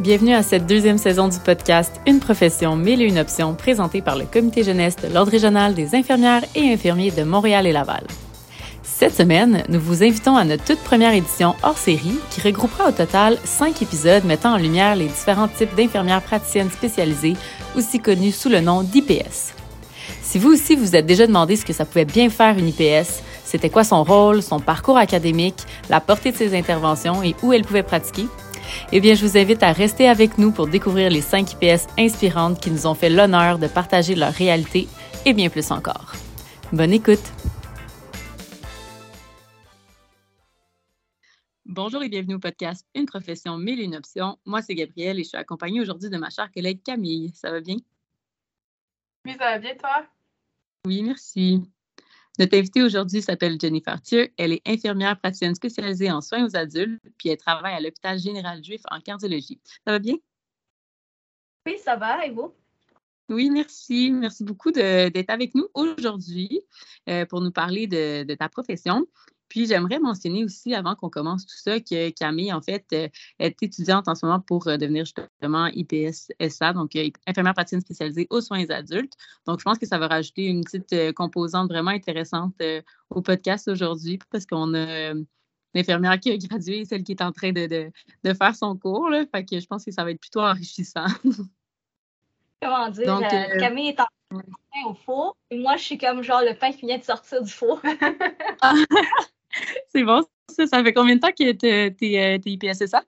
Bienvenue à cette deuxième saison du podcast Une profession, mille et une options, présentée par le Comité jeunesse de l'Ordre régional des infirmières et infirmiers de Montréal et Laval. Cette semaine, nous vous invitons à notre toute première édition hors série qui regroupera au total cinq épisodes mettant en lumière les différents types d'infirmières praticiennes spécialisées, aussi connues sous le nom d'IPS. Si vous aussi vous êtes déjà demandé ce que ça pouvait bien faire une IPS, c'était quoi son rôle, son parcours académique, la portée de ses interventions et où elle pouvait pratiquer, eh bien, je vous invite à rester avec nous pour découvrir les 5 IPS inspirantes qui nous ont fait l'honneur de partager leur réalité et bien plus encore. Bonne écoute! Bonjour et bienvenue au podcast Une profession, mille et une options. Moi, c'est Gabrielle et je suis accompagnée aujourd'hui de ma chère collègue Camille. Ça va bien? Oui, ça va bien, toi? Oui, merci. Notre invitée aujourd'hui s'appelle Jennifer Thieu. Elle est infirmière praticienne spécialisée en soins aux adultes, puis elle travaille à l'hôpital général juif en cardiologie. Ça va bien? Oui, ça va. Et vous? Oui, merci. Merci beaucoup d'être avec nous aujourd'hui euh, pour nous parler de, ta profession. Puis j'aimerais mentionner aussi, avant qu'on commence tout ça, que Camille, en fait, euh, est étudiante en ce moment pour euh, devenir justement IPS-SA, donc euh, infirmière praticienne spécialisée aux soins adultes. Donc, je pense que ça va rajouter une petite composante vraiment intéressante au podcast aujourd'hui parce qu'on a l'infirmière qui a gradué, celle qui est en train de, de, faire son cours. Là, fait que je pense que ça va être plutôt enrichissant. Comment dire? Camille est en train au four et moi, je suis comme genre le pain qui vient de sortir du four. C'est bon, ça. Ça fait combien de temps que tu es, IPSSA?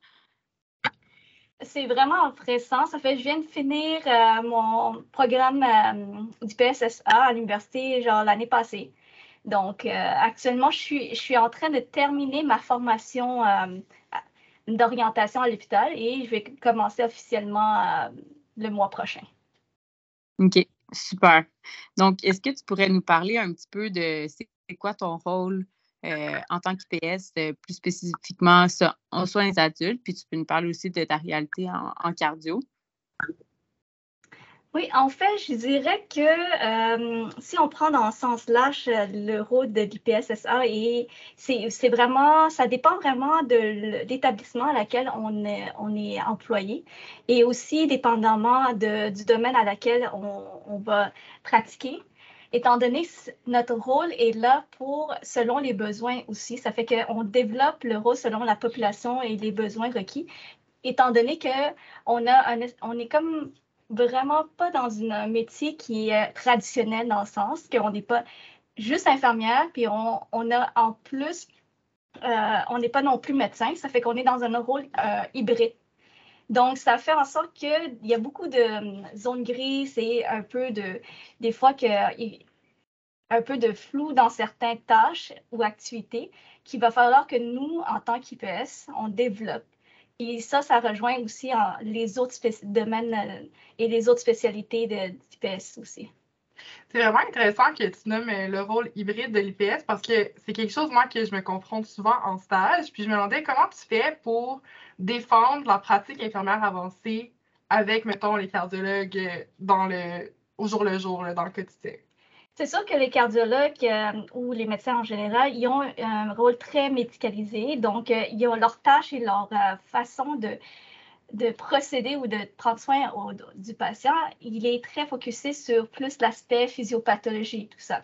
C'est vraiment récent. Ça fait je viens de finir euh, mon programme euh, d'IPSSA à l'université genre l'année passée. Donc, euh, actuellement, je suis, je suis en train de terminer ma formation d'orientation à l'hôpital et je vais commencer officiellement le mois prochain. OK, super. Donc, est-ce que tu pourrais nous parler un petit peu de c'est quoi ton rôle euh, en tant qu'IPS, euh, plus spécifiquement en soins adultes, puis tu peux nous parler aussi de ta réalité en, cardio. Oui, en fait, je dirais que euh, si on prend dans le sens large le rôle de l'IPSSA, c'est vraiment, ça dépend vraiment de l'établissement à laquelle on est, employé et aussi dépendamment du domaine à laquelle on va pratiquer étant donné notre rôle est là pour, selon les besoins aussi, ça fait qu'on développe le rôle selon la population et les besoins requis, étant donné qu'on a on est comme vraiment pas dans un métier qui est traditionnel dans le sens qu'on n'est pas juste infirmière, puis on, on a en plus, euh, on n'est pas non plus médecin, ça fait qu'on est dans un rôle euh, hybride. Donc, ça fait en sorte qu'il y a beaucoup de hum, zones grises et un peu de, des fois, que, un peu de flou dans certaines tâches ou activités qu'il va falloir que nous, en tant qu'IPS, on développe. Et ça, ça rejoint aussi les autres domaines euh, et les autres spécialités de l'IPS aussi. C'est vraiment intéressant que tu nommes euh, le rôle hybride de l'IPS parce que c'est quelque chose, moi, que je me confronte souvent en stage. Puis je me demandais comment tu fais pour défendre la pratique infirmière avancée avec, mettons, les cardiologues euh, au jour le jour, dans le quotidien? C'est sûr que les cardiologues euh, ou les médecins en général, ils ont un rôle très médicalisé. Donc, ils ont leur tâche et leur façon de, de procéder ou de prendre soin du patient, il est très focusé sur plus l'aspect physiopathologie, tout ça.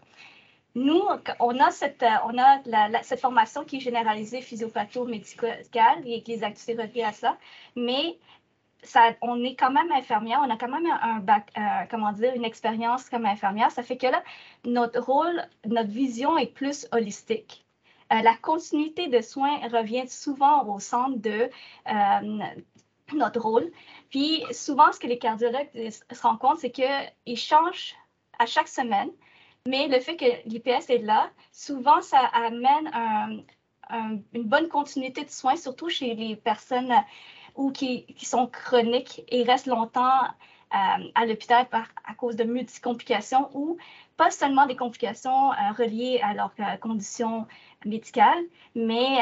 Nous, on a cette, on a cette formation qui est généralisée physio-patho-médicale et les activités reliées à ça, mais ça, on est quand même infirmière, on a quand même un euh, comment dire, une expérience comme infirmière. Ça fait que là, notre rôle, notre vision est plus holistique. Euh, la continuité de soins revient souvent au centre de, euh, notre rôle. Puis souvent, ce que les cardiologues se rendent compte, c'est qu'ils changent à chaque semaine, mais le fait que l'IPS est là, souvent, ça amène une bonne continuité de soins, surtout chez les personnes ou qui, sont chroniques et restent longtemps euh, à l'hôpital à cause de multi-complications ou pas seulement des complications euh, reliées à leurs euh, conditions médicales, mais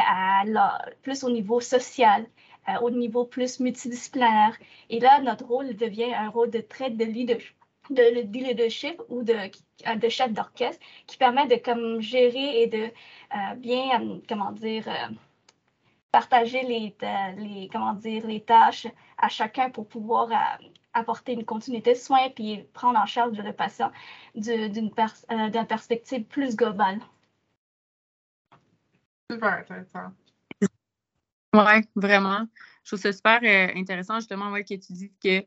plus au niveau social. Euh, au niveau plus multidisciplinaire. Et là, notre rôle devient un rôle de traite de leadership de, leadership ou de, euh, de chef d'orchestre qui permet de comme gérer et de euh, bien, comment dire, partager les, les, comment dire, les tâches à chacun pour pouvoir apporter une continuité de soins puis prendre en charge le patient d'une perspective plus globale. Super intéressant. Oui, vraiment. Je trouve ça super intéressant, justement, que tu dis que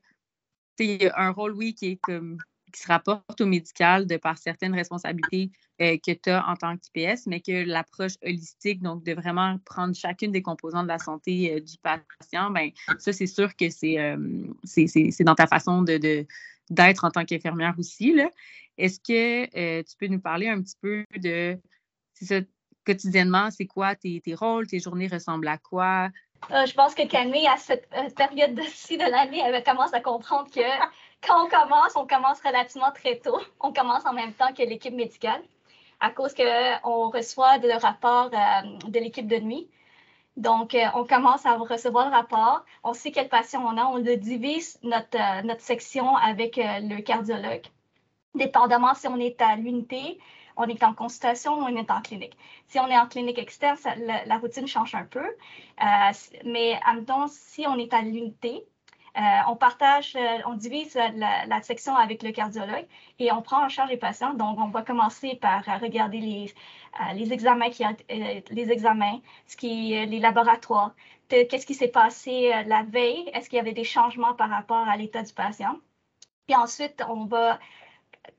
c'est un rôle, oui, qui est comme qui se rapporte au médical de par certaines responsabilités euh, que tu as en tant qu'IPS, mais que l'approche holistique, donc de vraiment prendre chacune des composants de la santé euh, du patient, ben ça, c'est sûr que c'est euh, dans ta façon de, d'être en tant qu'infirmière aussi. Est-ce que tu peux nous parler un petit peu de quotidiennement, c'est quoi tes, tes rôles, tes journées ressemblent à quoi? je pense que Camille, à cette période-ci de l'année, elle commence à comprendre que quand on commence, on commence relativement très tôt. On commence en même temps que l'équipe médicale à cause qu'on reçoit le rapport euh, de l'équipe de nuit. Donc, euh, on commence à recevoir le rapport. On sait quel patient on a. On le divise, notre, euh, notre section, avec le cardiologue. Dépendamment si on est à l'unité, on est en consultation ou on est en clinique. Si on est en clinique externe, la, routine change un peu. mais, en si on est à l'unité, euh, on partage, euh, on divise la, section avec le cardiologue et on prend en charge les patients. Donc, on va commencer par regarder les, euh, les examens, qui, les examens, ce qui, les laboratoires, qu'est-ce qui s'est passé la veille, est-ce qu'il y avait des changements par rapport à l'état du patient. Puis ensuite, on va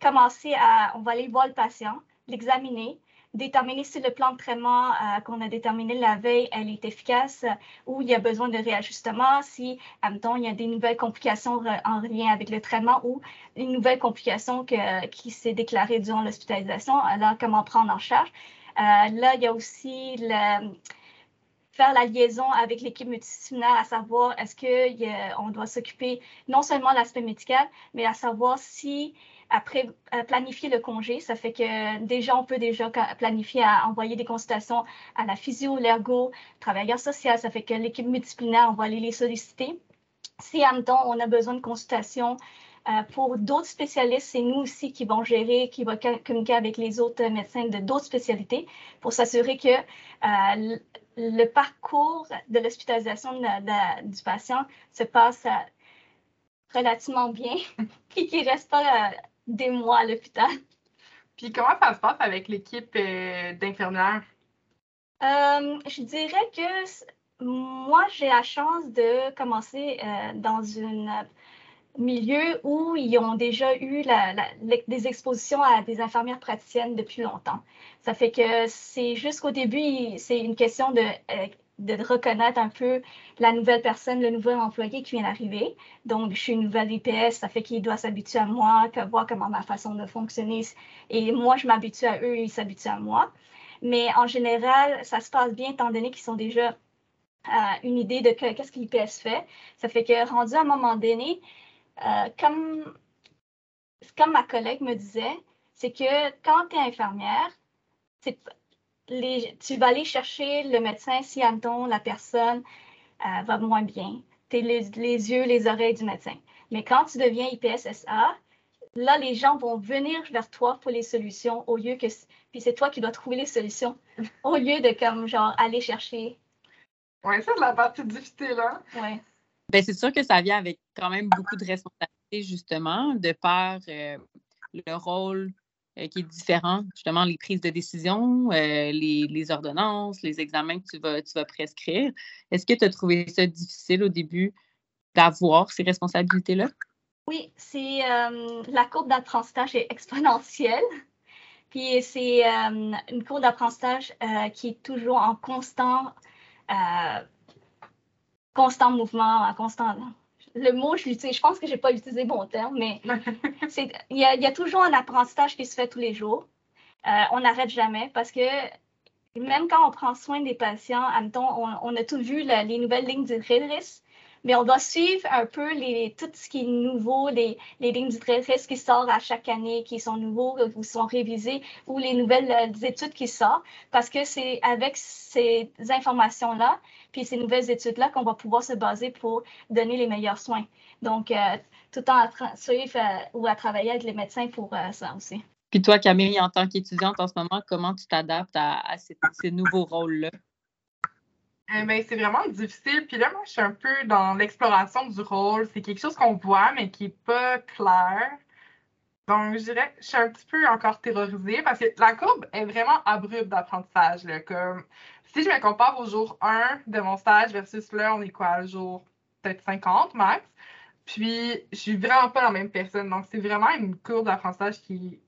commencer à, on va aller voir le patient, l'examiner, déterminer si le plan de traitement euh, qu'on a déterminé la veille, elle est efficace ou il y a besoin de réajustement, si, temps, il y a des nouvelles complications en lien avec le traitement ou une nouvelle complication qui s'est déclarée durant l'hospitalisation, alors comment prendre en charge. Euh, là, il y a aussi faire la liaison avec l'équipe multidisciplinaire, à savoir est-ce qu'on doit s'occuper non seulement de l'aspect médical, mais à savoir si après, euh, planifier le congé, ça fait que déjà, on peut déjà planifier à envoyer des consultations à la physio, l'ergo, travailleur social. Ça fait que l'équipe multidisciplinaire, on va aller les solliciter. Si en même temps, on a besoin de consultations euh, pour d'autres spécialistes, c'est nous aussi qui vont gérer, qui vont communiquer avec les autres médecins de d'autres spécialités pour s'assurer que euh, le parcours de l'hospitalisation du patient se passe relativement bien et qu'il ne reste pas des mois à l'hôpital. Puis comment ça se passe avec l'équipe euh, d'infirmières? Euh, je dirais que moi, j'ai la chance de commencer euh, dans un milieu où ils ont déjà eu des expositions à des infirmières praticiennes depuis longtemps. Ça fait que c'est jusqu'au début, c'est une question de de reconnaître un peu la nouvelle personne, le nouvel employé qui vient d'arriver. Donc, je suis une nouvelle IPS, ça fait qu'il doit s'habituer à moi, voir comment ma façon de fonctionner. Et moi, je m'habitue à eux, ils s'habituent à moi. Mais en général, ça se passe bien étant donné qu'ils sont déjà euh, une idée de qu'est-ce que l'IPS fait. Ça fait que rendu à un moment donné, euh, comme, comme ma collègue me disait, c'est que quand tu es infirmière, tu vas aller chercher le médecin si, admettons, la personne euh, va moins bien. Tu es les, yeux, les oreilles du médecin. Mais quand tu deviens IPSSA, là, les gens vont venir vers toi pour les solutions au lieu que. Puis c'est toi qui dois trouver les solutions au lieu de, comme, genre, aller chercher. Oui, ça, c'est la partie difficile, hein? Oui. Bien, c'est sûr que ça vient avec quand même beaucoup de responsabilités, justement, de par euh, le rôle euh, qui est différent, justement, les prises de décision, euh, les, ordonnances, les examens que tu vas, tu vas prescrire. Est-ce que tu as trouvé ça difficile au début d'avoir ces responsabilités-là? Oui, c'est euh, la courbe d'apprentissage est exponentielle. Puis c'est une courbe d'apprentissage qui est toujours en constant, constant mouvement, en constant le mot, je l'utilise, je pense que je n'ai pas utilisé bon terme, mais il y, a, toujours un apprentissage qui se fait tous les jours. Euh, on n'arrête jamais parce que même quand on prend soin des patients, on, on a tout vu les nouvelles lignes directrices mais on doit suivre un peu tout ce qui est nouveau, les, les lignes directrices qui sortent à chaque année, qui sont nouveaux ou sont révisées, ou les nouvelles euh, études qui sortent, parce que c'est avec ces informations-là, puis ces nouvelles études-là qu'on va pouvoir se baser pour donner les meilleurs soins. Donc, euh, tout en suivre euh, ou à travailler avec les médecins pour ça aussi. Puis toi, Camille, en tant qu'étudiante en ce moment, comment tu t'adaptes à, ces, nouveaux rôles-là? Eh ben, c'est vraiment difficile. Puis là, moi, je suis un peu dans l'exploration du rôle. C'est quelque chose qu'on voit, mais qui n'est pas clair. Donc, je dirais je suis un petit peu encore terrorisée parce que la courbe est vraiment abrupte d'apprentissage. Si je me compare au jour 1 de mon stage versus là, on est quoi, le jour peut-être 50 max. Puis, je suis vraiment pas la même personne. Donc, c'est vraiment une courbe d'apprentissage qui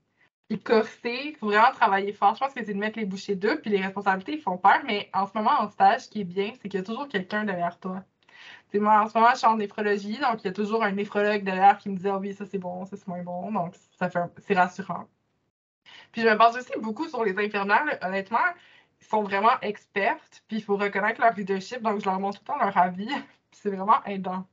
Il faut vraiment travailler fort. Je pense que c'est de mettre les bouchées deux, puis les responsabilités, font peur. Mais en ce moment, en stage, ce qui est bien, c'est qu'il y a toujours quelqu'un derrière toi moi, en ce moment, je suis en néphrologie, donc il y a toujours un néphrologue derrière qui me dit Ah oui, ça c'est bon, ça c'est moins bon. Donc, ça fait c'est rassurant. Puis je me base aussi beaucoup sur les infirmières. Honnêtement, ils sont vraiment expertes, puis il faut reconnaître leur leadership, donc je leur montre tout le temps leur avis. c'est vraiment aidant.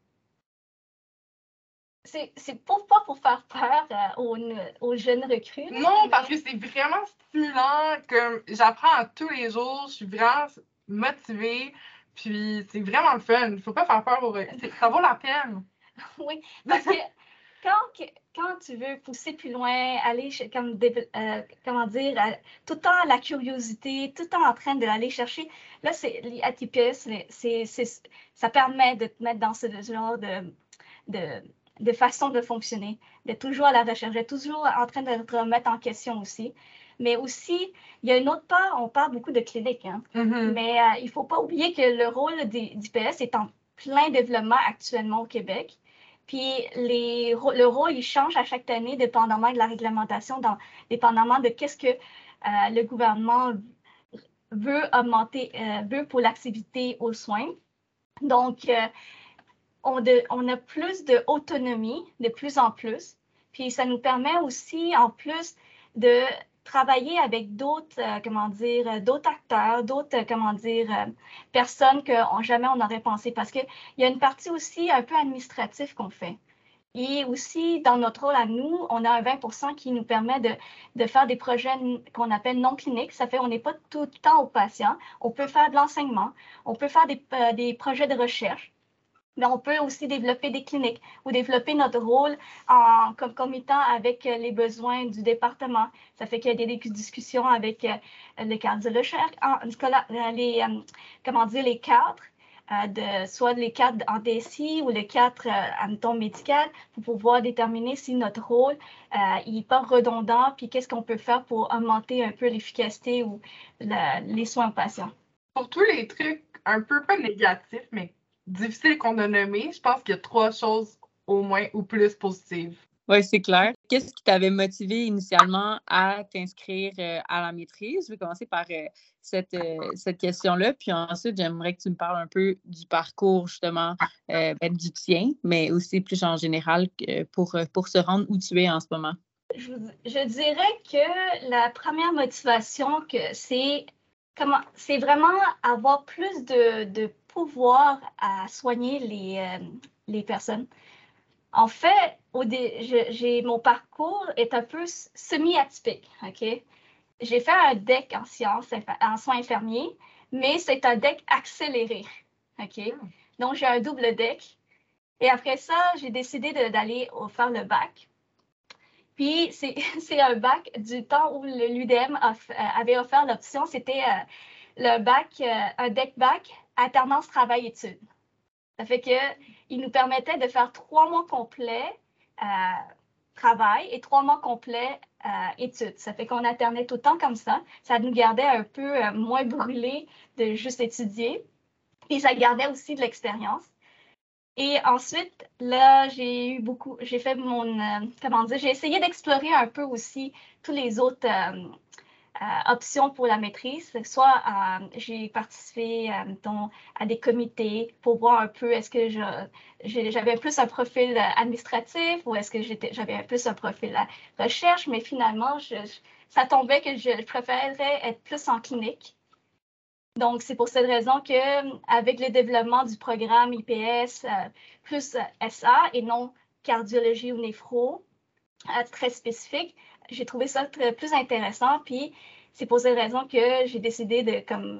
C'est pour pas pour faire peur euh, aux, jeunes recrues. Non, parce que c'est vraiment stimulant. Comme j'apprends tous les jours, je suis vraiment motivée. Puis c'est vraiment le fun. Il ne faut pas faire peur au Ça vaut la peine. oui, parce que quand, quand tu veux pousser plus loin, aller comme euh, comment dire, tout le temps la curiosité, tout le temps en train d'aller chercher, là, c'est l'ATPS, ça permet de te mettre dans ce genre de, de, de façon de fonctionner, d'être toujours à la recherche, d'être toujours en train de remettre en question aussi. Mais aussi, il y a une autre part, on parle beaucoup de clinique, hein. mm-hmm. mais euh, il ne faut pas oublier que le rôle d'IPS est en plein développement actuellement au Québec. Puis les, le rôle, il change à chaque année, dépendamment de la réglementation, dans, dépendamment de qu'est-ce que euh, le gouvernement veut augmenter, euh, veut pour l'activité aux soins. Donc, on, a plus d'autonomie, de plus en plus. Puis ça nous permet aussi, en plus, de travailler avec d'autres, euh, comment dire, euh, d'autres acteurs, d'autres, euh, comment dire, personnes que jamais on n'aurait pensé. Parce qu'il y a une partie aussi un peu administrative qu'on fait. Et aussi, dans notre rôle à nous, on a un 20% qui nous permet de, faire des projets qu'on appelle non cliniques. Ça fait qu'on n'est pas tout le temps au patient. On peut faire de l'enseignement, on peut faire des projets de recherche mais on peut aussi développer des cliniques ou développer notre rôle en concomitant avec euh, les besoins du département. Ça fait qu'il y a des discussions avec euh, les cardiologues, euh, les, comment dire, les cadres, de, soit les cadres en DSI ou les cadres en temps médical pour pouvoir déterminer si notre rôle n'est pas redondant, puis qu'est-ce qu'on peut faire pour augmenter un peu l'efficacité ou les soins aux patients. Pour tous les trucs un peu pas négatifs, mais difficile qu'on a nommé, je pense qu'il y a trois choses au moins ou plus positives. Oui, c'est clair. Qu'est-ce qui t'avait motivé initialement à t'inscrire euh, à la maîtrise? Je vais commencer par euh, cette, euh, cette question-là, puis ensuite, j'aimerais que tu me parles un peu du parcours, justement, ben, du tien, mais aussi plus en général pour, pour se rendre où tu es en ce moment. Je, je dirais que la première motivation, que c'est comment c'est vraiment avoir plus de, de pouvoir soigner les, euh, les personnes. En fait, mon parcours est un peu semi-atypique. J'ai fait un DEC en sciences, en soins infirmiers, mais c'est un DEC accéléré. Donc, j'ai un double DEC. Et après ça, j'ai décidé d'aller faire le bac. Puis, c'est un bac du temps où l'UDM euh, avait offert l'option, c'était euh, le bac, un DEC bac alternance travail-études. Ça fait qu'il nous permettait de faire trois mois complets euh, travail et trois mois complets euh, études. Ça fait qu'on alternait tout le temps comme ça. Ça nous gardait un peu euh, moins brûlés de juste étudier. Et ça gardait aussi de l'expérience. Et ensuite, là, j'ai eu beaucoup, j'ai fait mon, comment dire, j'ai essayé d'explorer un peu aussi tous les autres euh, options pour la maîtrise. Soit euh, j'ai participé euh, à des comités pour voir un peu est-ce que j'avais plus un profil administratif ou est-ce que j'avais plus un profil recherche, mais finalement, ça tombait que je préférerais être plus en clinique. Donc, c'est pour cette raison que avec le développement du programme IPS plus SA et non cardiologie ou néphro, très spécifique, j'ai trouvé ça très, plus intéressant. Puis c'est pour cette raison que j'ai décidé de comme,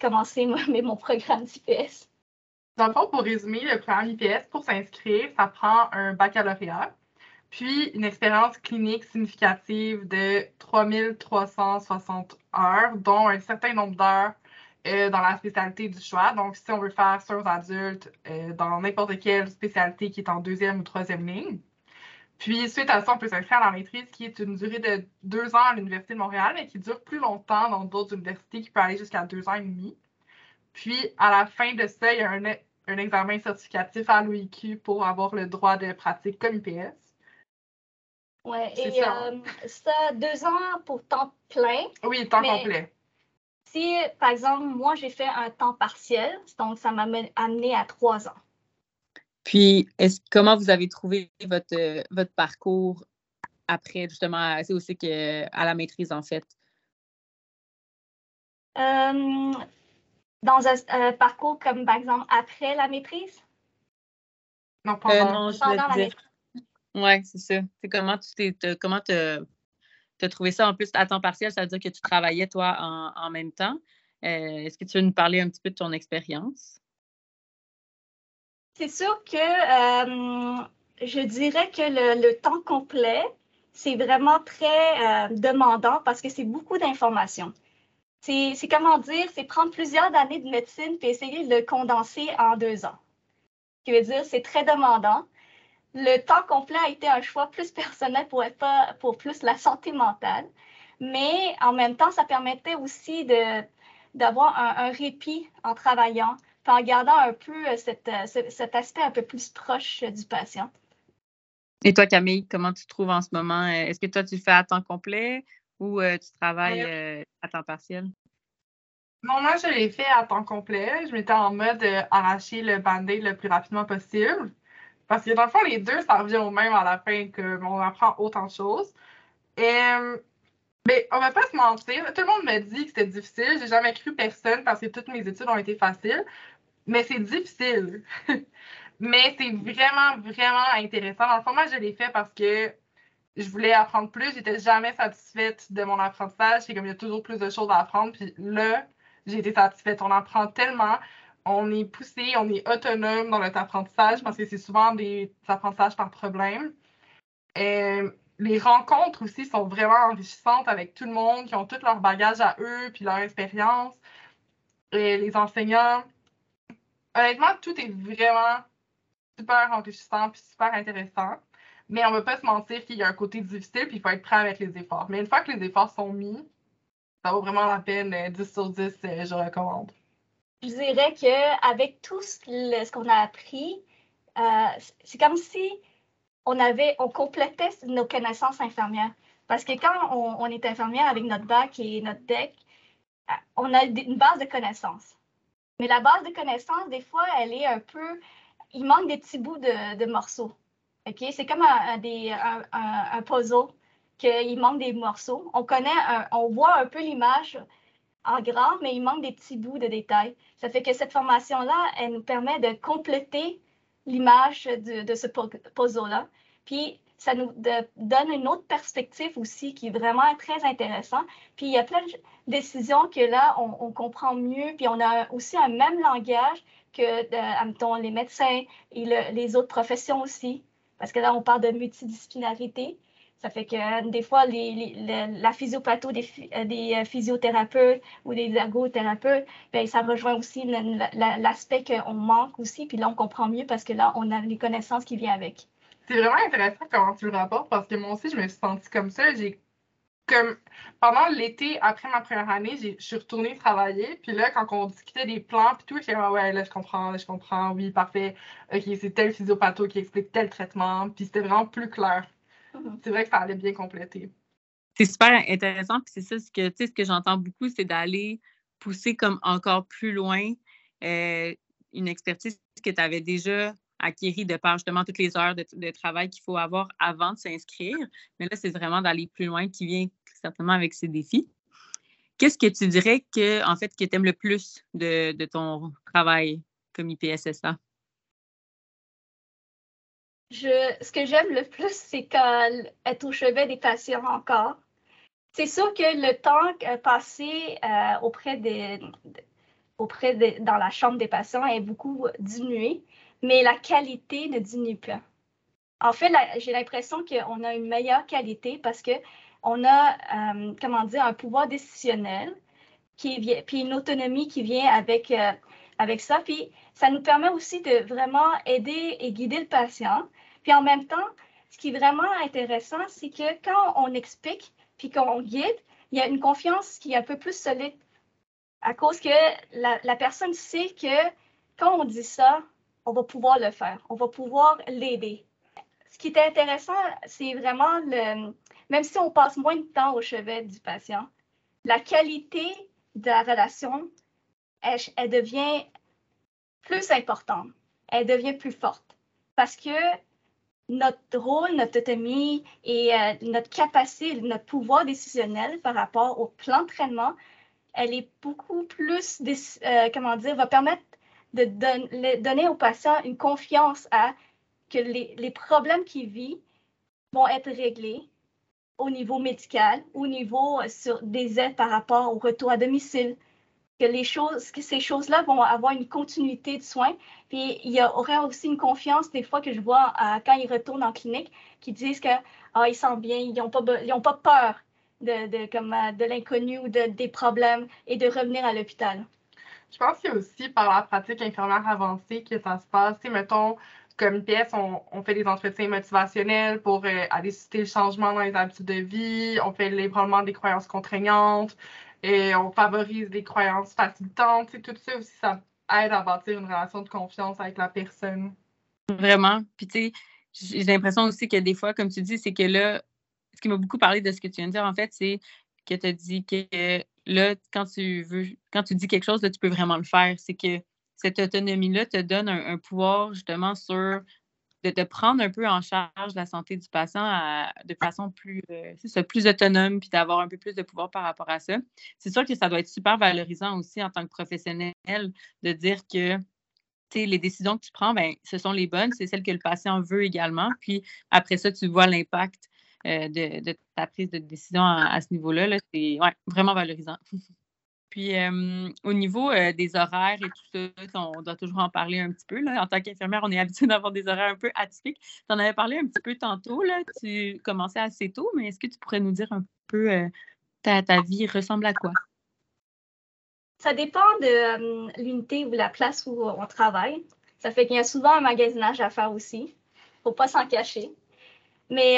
commencer mon programme d'IPS. Dans le fond, pour résumer, le programme IPS, pour s'inscrire, ça prend un baccalauréat, puis une expérience clinique significative de 3360 heures, dont un certain nombre d'heures euh, dans la spécialité du choix. Donc, si on veut faire soins adultes euh, dans n'importe quelle spécialité qui est en deuxième ou troisième ligne. Puis, suite à ça, on peut s'inscrire à la maîtrise qui est une durée de deux ans à l'Université de Montréal, mais qui dure plus longtemps dans d'autres universités qui peut aller jusqu'à deux ans et demi. Puis, à la fin de ça, il y a un, un examen certificatif à l'OIQ pour avoir le droit de pratique comme IPS. Oui, et ça. Euh, deux ans pour temps plein. Oui, temps complet. Si, par exemple, moi, j'ai fait un temps partiel, donc ça m'a amené à trois ans. Puis, comment vous avez trouvé votre, euh, votre parcours après, justement, c'est aussi que, à la maîtrise, en fait? Euh, dans un, parcours comme, par exemple, après la maîtrise? Non, pendant, euh, non, la maîtrise. Oui, c'est ça. C'est comment tu t'es, comment trouvé ça en plus à temps partiel, ça veut dire que tu travaillais toi en, même temps. Euh, est-ce que tu veux nous parler un petit peu de ton expérience? C'est sûr que euh, je dirais que le, temps complet, c'est vraiment très demandant parce que c'est beaucoup d'informations c'est comment dire, c'est prendre plusieurs années de médecine et essayer de le condenser en deux ans. Ce qui veut dire, c'est très demandant. Le temps complet a été un choix plus personnel pour, être pas, pour plus la santé mentale, mais en même temps, ça permettait aussi d'avoir un, répit en travaillant, en gardant un peu euh, euh, cet aspect un peu plus proche du patient. Et toi, Camille, comment tu trouves en ce moment? Est-ce que toi, tu fais à temps complet ou euh, tu travailles euh, à temps partiel? Non, moi, je l'ai fait à temps complet. Je m'étais en mode euh, arracher le band-aid le plus rapidement possible. Parce que dans le fond, les deux, ça revient au même à la fin qu'on apprend autant de choses. Et, mais on va pas se mentir, tout le monde me dit que c'était difficile. J'ai jamais cru personne parce que toutes mes études ont été faciles. Mais c'est difficile. mais c'est vraiment, vraiment intéressant. Dans le fond, moi, je l'ai fait parce que je voulais apprendre plus. J'étais jamais satisfaite de mon apprentissage. C'est comme il y a toujours plus de choses à apprendre. Puis là, j'ai été satisfaite. On apprend tellement. On est poussé, on est autonome dans notre apprentissage parce que c'est souvent des apprentissages par problème. Et les rencontres aussi sont vraiment enrichissantes avec tout le monde qui ont tout leur bagage à eux puis leur expérience. Les enseignants. Honnêtement, tout est vraiment super enrichissant puis super intéressant. Mais on ne va pas se mentir qu'il y a un côté difficile, puis il faut être prêt avec les efforts. Mais une fois que les efforts sont mis, ça vaut vraiment la peine. 10 euh, sur 10, euh, je recommande. Je dirais qu'avec tout ce qu'on a appris, euh, c'est comme si on avait, on complétait nos connaissances infirmières. Parce que quand on, est infirmière avec notre bac et notre DEC, on a une base de connaissances. Mais la base de connaissances, des fois, elle est un peu. Il manque des petits bouts de morceaux. C'est comme un, puzzle qu'il manque des morceaux. On connaît, on voit un peu l'image en grand, mais il manque des petits bouts de détails. Ça fait que cette formation-là, elle nous permet de compléter l'image de, ce puzzle-là. Puis, ça nous donne une autre perspective aussi qui est vraiment très intéressant. Puis, il y a plein de décisions que là, on, comprend mieux. Puis, on a aussi un même langage que, les médecins et les autres professions aussi. Parce que là, on parle de multidisciplinarité. Ça fait que euh, des fois, la physiopatho des, euh, des, euh, physiothérapeutes ou des ergothérapeutes, bien, ça rejoint aussi l'aspect qu'on manque aussi. Puis là, on comprend mieux parce que là, on a les connaissances qui viennent avec. C'est vraiment intéressant comment tu le rapportes parce que moi aussi, je me suis sentie comme ça. J'ai comme pendant l'été, après ma première année, je suis retournée travailler. Puis là, quand on discutait des plans, puis tout, j'étais comme, ouais, là, je comprends, je comprends, oui, parfait. OK, c'est tel physiopatho qui explique tel traitement. Puis c'était vraiment plus clair. C'est vrai que ça allait bien compléter. C'est super intéressant. Puis c'est ça, ce que, ce que j'entends beaucoup, c'est d'aller pousser comme encore plus loin euh, une expertise que tu avais déjà acquérie de par justement toutes les heures de, de travail qu'il faut avoir avant de s'inscrire. Mais là, c'est vraiment d'aller plus loin qui vient certainement avec ses défis. Qu'est-ce que tu dirais que, en fait, que tu aimes le plus de, ton travail comme IPSSA? Je, ce que j'aime le plus, c'est être au chevet des patients encore. C'est sûr que le temps passé euh, auprès des, auprès dans la chambre des patients est beaucoup diminué, mais la qualité ne diminue pas. En fait, j'ai l'impression qu'on a une meilleure qualité parce que on a, euh, comment dire, un pouvoir décisionnel qui puis une autonomie qui vient avec, euh, avec ça. Puis ça nous permet aussi de vraiment aider et guider le patient. Puis en même temps, ce qui est vraiment intéressant, c'est que quand on explique puis qu'on guide, il y a une confiance qui est un peu plus solide à cause que la, personne sait que quand on dit ça, on va pouvoir le faire, on va pouvoir l'aider. Ce qui est intéressant, c'est vraiment le, même si on passe moins de temps au chevet du patient, la qualité de la relation, elle, devient plus importante, elle devient plus forte. Parce que notre rôle, notre autonomie et euh, notre capacité, notre pouvoir décisionnel par rapport au plan de traitement, elle est beaucoup plus, euh, comment dire, va permettre de donner au patient une confiance à que les, les problèmes qu'il vit vont être réglés au niveau médical, au niveau euh, sur des aides par rapport au retour à domicile, que les choses, ces choses-là vont avoir une continuité de soins. Puis il y aura aussi une confiance des fois que je vois quand ils retournent en clinique, qui disent que ah, ils sentent bien, ils n'ont pas, peur de, euh, l'inconnu ou de, des problèmes et de revenir à l'hôpital. Je pense qu'il y a aussi par la pratique infirmière avancée que ça se passe. mettons, comme pièce, on, on, fait des entretiens motivationnels pour euh, aller susciter le changement dans les habitudes de vie. On fait l'ébranlement des croyances contraignantes et on favorise les croyances facilitantes. tout ça aussi, ça aide à bâtir une relation de confiance avec la personne. Vraiment. Puis, tu sais, j'ai l'impression aussi que des fois, comme tu dis, c'est que là, ce qui m'a beaucoup parlé de ce que tu viens de dire, en fait, c'est que tu as dit que là, quand tu veux, quand tu dis quelque chose, là, tu peux vraiment le faire. C'est que cette autonomie-là te donne un, pouvoir justement sur de te prendre un peu en charge la santé du patient de façon plus, euh, plus autonome, puis d'avoir un peu plus de pouvoir par rapport à ça. C'est sûr que ça doit être super valorisant aussi en tant que professionnel de dire que les décisions que tu prends, ben, ce sont les bonnes, c'est celles que le patient veut également. Puis après ça, tu vois l'impact euh, de, ta prise de décision à, ce niveau-là. -là, c'est vraiment valorisant. Puis au niveau des horaires et tout ça, on doit toujours en parler un petit peu. Là. En tant qu'infirmière, on est habitué d'avoir des horaires un peu atypiques. Tu en avais parlé un petit peu tantôt. Là. Tu commençais assez tôt, mais est-ce que tu pourrais nous dire un peu ta, ta, vie ressemble à quoi? Ça dépend de l'unité ou la place où on travaille. Ça fait qu'il y a souvent un magasinage à faire aussi. Faut pas s'en cacher. Mais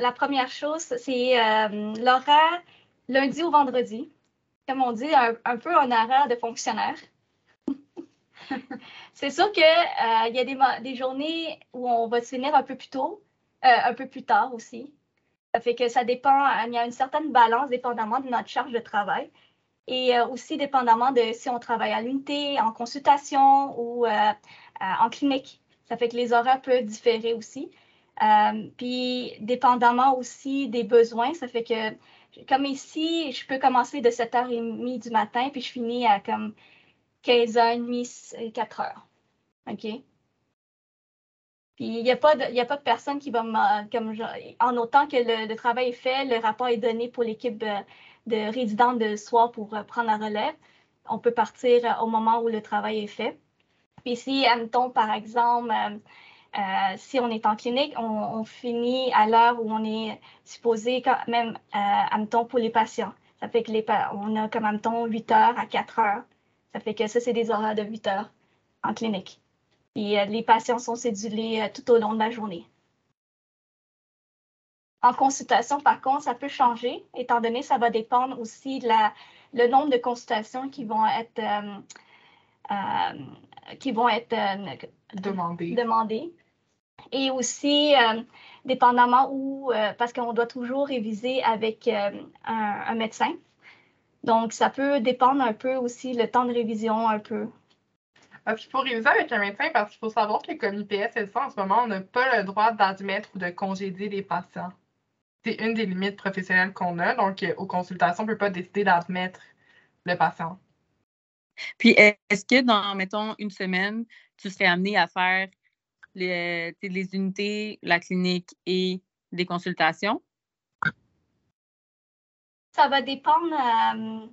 la première chose, c'est l'horaire lundi au vendredi comme on dit, un, peu en horaire de fonctionnaire. c'est sûr qu'il euh, y a des, des, journées où on va se finir un peu plus tôt, euh, un peu plus tard aussi. Ça fait que ça dépend, il y a une certaine balance dépendamment de notre charge de travail et euh, aussi dépendamment de si on travaille à l'unité, en consultation ou en clinique. Ça fait que les horaires peuvent différer aussi. puis, dépendamment aussi des besoins, ça fait que comme ici, je peux commencer de 7h30 du matin, puis je finis à comme 15h30, 4h. OK? Puis il n'y a, pas de, a pas de personne qui va me. Comme en autant que le, travail est fait, le rapport est donné pour l'équipe de, résidents de soir pour euh, prendre la relève. On peut partir euh, au moment où le travail est fait. Puis si, admettons, par exemple, euh, si on est en clinique, on, finit à l'heure où on est supposé quand même, euh, pour les patients. Ça fait que les, on a comme temps 8 heures à 4 heures. Ça fait que ça, c'est des horaires de 8 heures en clinique. Et euh, les patients sont cédulés euh, tout au long de la journée. En consultation, par contre, ça peut changer, étant donné que ça va dépendre aussi de la, le nombre de consultations qui vont être, qui vont être demandées et aussi euh, dépendamment où, euh, parce qu'on doit toujours réviser avec euh, un, médecin. Donc, ça peut dépendre un peu aussi le temps de révision, un peu. Parce qu'il faut réviser avec un médecin parce qu'il faut savoir que comme IPS ça, en ce moment, on n'a pas le droit d'admettre ou de congédier des patients. C'est une des limites professionnelles qu'on a. Donc, aux consultations, on ne peut pas décider d'admettre le patient. Puis, est-ce que dans, mettons, une semaine, tu serais amené à faire les, les unités, la clinique et des consultations? Ça va dépendre. Euh,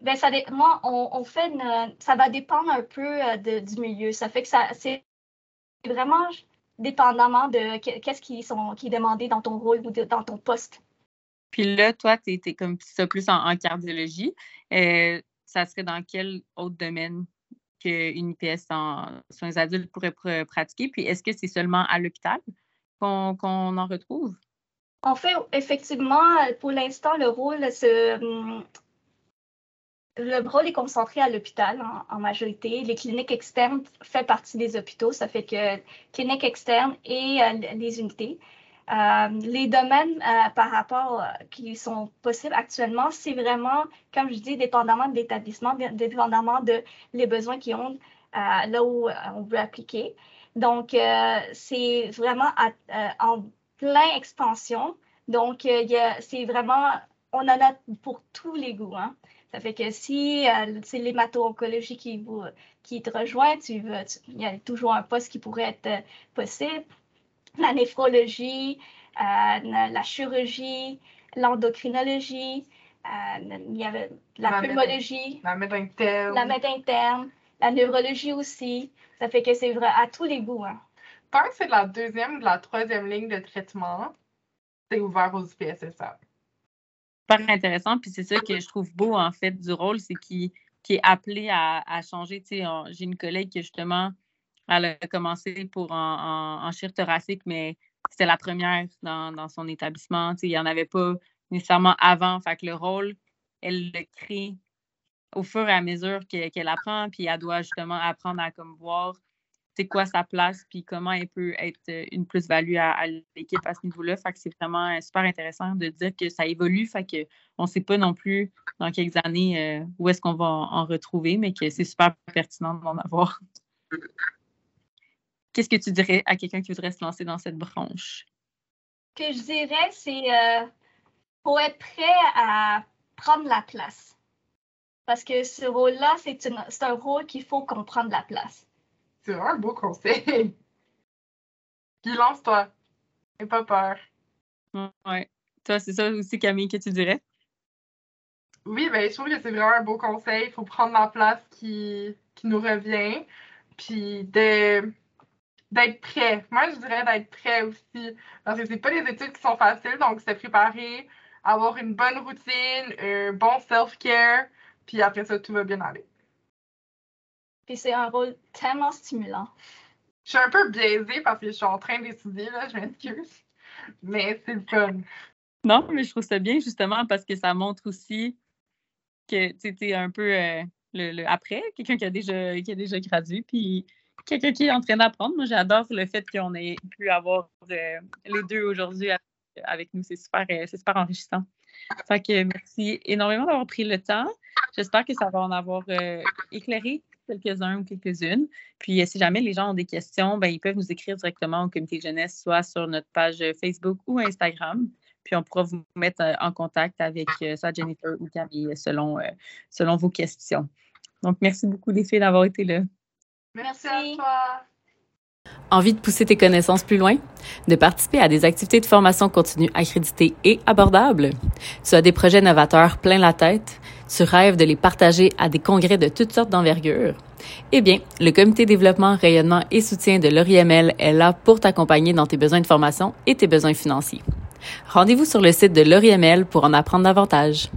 ben ça, moi, on, fait ça va dépendre un peu euh, du milieu. Ça fait que ça c'est vraiment dépendamment de qu'est-ce qui, sont, qui est demandé dans ton rôle ou dans ton poste. Puis là, toi, tu es, comme ça plus en, cardiologie. Euh, ça serait dans quel autre domaine? Qu'une IPS en soins adultes pourrait pratiquer? Puis est-ce que c'est seulement à l'hôpital qu'on en retrouve? En fait, effectivement, pour l'instant, le rôle hum, le rôle est concentré à l'hôpital en, majorité. Les cliniques externes font partie des hôpitaux. Ça fait que cliniques externes et euh, les unités. Euh, les domaines euh, par rapport qui sont possibles actuellement, c'est vraiment, comme je dis, dépendamment de l'établissement, dépendamment de les besoins qu'ils ont là où on veut appliquer. Donc, c'est vraiment en plein expansion. Donc, c'est vraiment, on en a pour tous les goûts. Hein. Ça fait que si euh, c'est l'hémato-oncologie qui, qui te rejoint, il y a toujours un poste qui pourrait être euh, possible. La néphrologie, euh, la chirurgie, l'endocrinologie, il y avait la, pneumologie, la médecine interne, la médecine interne, la neurologie aussi. Ça fait que c'est vrai à tous les goûts. Hein. Tant que c'est la deuxième ou la troisième ligne de traitement, c'est ouvert aux IPSSA super intéressant. Puis c'est ça que je trouve beau, en fait, du rôle, c'est qu'il est appelé à, changer. Tu sais, j'ai une collègue qui, justement, elle a commencé pour en, en, thoracique, mais c'était la première dans, son établissement. Il n'y en avait pas nécessairement avant. Fait que le rôle, elle le crée au fur et à mesure qu'elle apprend, puis elle doit justement apprendre à comme voir c'est quoi sa place, puis comment elle peut être euh, une plus-value à, l'équipe à ce niveau-là. Fait que c'est vraiment euh, super intéressant de dire que ça évolue, fait qu'on ne sait pas non plus dans quelques années euh, où est-ce qu'on va en, retrouver, mais que c'est super pertinent d'en avoir. Qu'est-ce que tu dirais à quelqu'un qui voudrait se lancer dans cette branche? Ce que je dirais, c'est euh, faut être prêt à prendre la place. Parce que ce rôle-là, c'est un rôle qu'il faut qu'on prenne la place. C'est vraiment un beau conseil. Puis lance-toi. N'aie pas peur. Ouais. Toi, c'est ça aussi, Camille, que tu dirais? Oui, ben, je trouve que c'est vraiment un beau conseil. Il faut prendre la place qui, qui nous revient. Puis de d'être prêt. Moi, je dirais d'être prêt aussi. Parce que c'est pas des études qui sont faciles, donc c'est préparer, avoir une bonne routine, un bon self-care, puis après ça, tout va bien aller. Puis c'est un rôle tellement stimulant. Je suis un peu biaisée parce que je suis en train d'étudier, là, je m'excuse. Mais c'est le fun. Non, mais je trouve ça bien justement parce que ça montre aussi que tu es un peu euh, le, après, quelqu'un qui a déjà qui a déjà gradué, puis quelqu'un qui est en train d'apprendre. Moi, j'adore le fait qu'on ait pu avoir euh, les deux aujourd'hui avec nous. C'est super, euh, c'est super enrichissant. Fait merci énormément d'avoir pris le temps. J'espère que ça va en avoir éclairé quelques-uns ou quelques-unes. Puis, euh, si jamais les gens ont des questions, ben, ils peuvent nous écrire directement au comité jeunesse, soit sur notre page euh, Facebook ou Instagram. Puis, on pourra vous mettre euh, en contact avec soit Jennifer ou Camille selon, selon vos questions. Donc, merci beaucoup, les filles, d'avoir été là. Merci à toi. Envie de pousser tes connaissances plus loin? De participer à des activités de formation continue accréditées et abordables? Tu as des projets novateurs plein la tête? Tu rêves de les partager à des congrès de toutes sortes d'envergure? Eh bien, le Comité développement, rayonnement et soutien de l'ORIML est là pour t'accompagner dans tes besoins de formation et tes besoins financiers. Rendez-vous sur le site de l'ORIML pour en apprendre davantage.